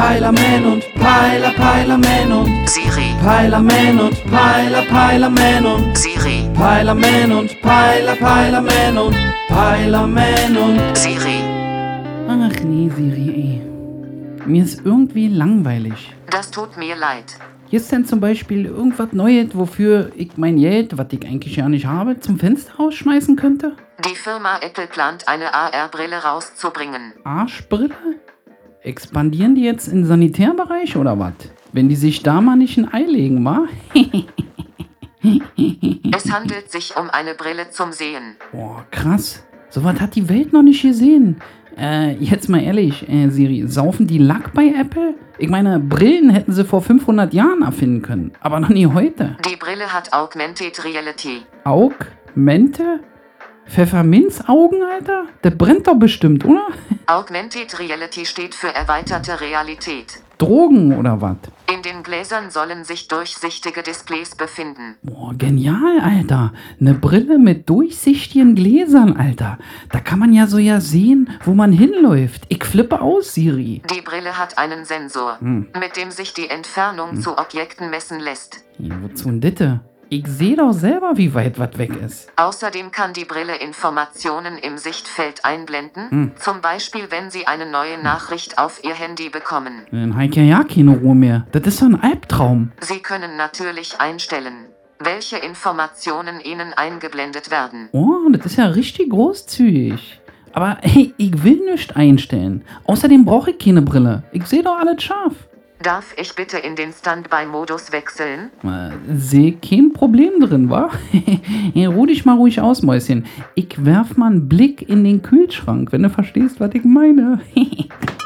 Peilerman und Peiler, Peilerman und Siri, Peilerman und Peiler, Peilerman und Siri, Peilerman und Peiler, Peilerman und Peilerman und Siri. Ach nee, Siri, ey. Mir ist irgendwie langweilig. Das tut mir leid. Hier ist denn zum Beispiel irgendwas Neues, wofür ich mein Geld, was ich eigentlich ja nicht habe, zum Fenster rausschmeißen könnte? Die Firma Apple plant eine AR-Brille rauszubringen. Arschbrille? Expandieren die jetzt in Sanitärbereich oder was? Wenn die sich da mal nicht ein Ei legen, wa? Es handelt sich um eine Brille zum Sehen. Boah, krass. So was hat die Welt noch nicht gesehen. Äh, jetzt mal ehrlich, äh, Siri, saufen die Lack bei Apple? Ich meine, Brillen hätten sie vor 500 Jahren erfinden können, aber noch nie heute. Die Brille hat Augmented Reality. Augmente? Pfefferminzaugen, Alter? Der brennt doch bestimmt, oder? Augmented Reality steht für erweiterte Realität. Drogen oder was? In den Gläsern sollen sich durchsichtige Displays befinden. Boah, genial, Alter. Eine Brille mit durchsichtigen Gläsern, Alter. Da kann man ja so ja sehen, wo man hinläuft. Ich flippe aus, Siri. Die Brille hat einen Sensor, mit dem sich die Entfernung zu Objekten messen lässt. Ja, wozu denn ditte? Ich sehe doch selber, wie weit was weg ist. Außerdem kann die Brille Informationen im Sichtfeld einblenden, zum Beispiel wenn Sie eine neue Nachricht auf Ihr Handy bekommen. Dann habe ich ja, ja keine Ruhe mehr. Das ist doch ein Albtraum. Sie können natürlich einstellen, welche Informationen Ihnen eingeblendet werden. Oh, das ist ja richtig großzügig. Aber hey, ich will nichts einstellen. Außerdem brauche ich keine Brille. Ich sehe doch alles scharf. Darf ich bitte in den Standby-Modus wechseln? Äh, Sehe kein Problem drin, wa? ruh dich mal ruhig aus, Mäuschen. Ich werf mal einen Blick in den Kühlschrank, wenn du verstehst, was ich meine.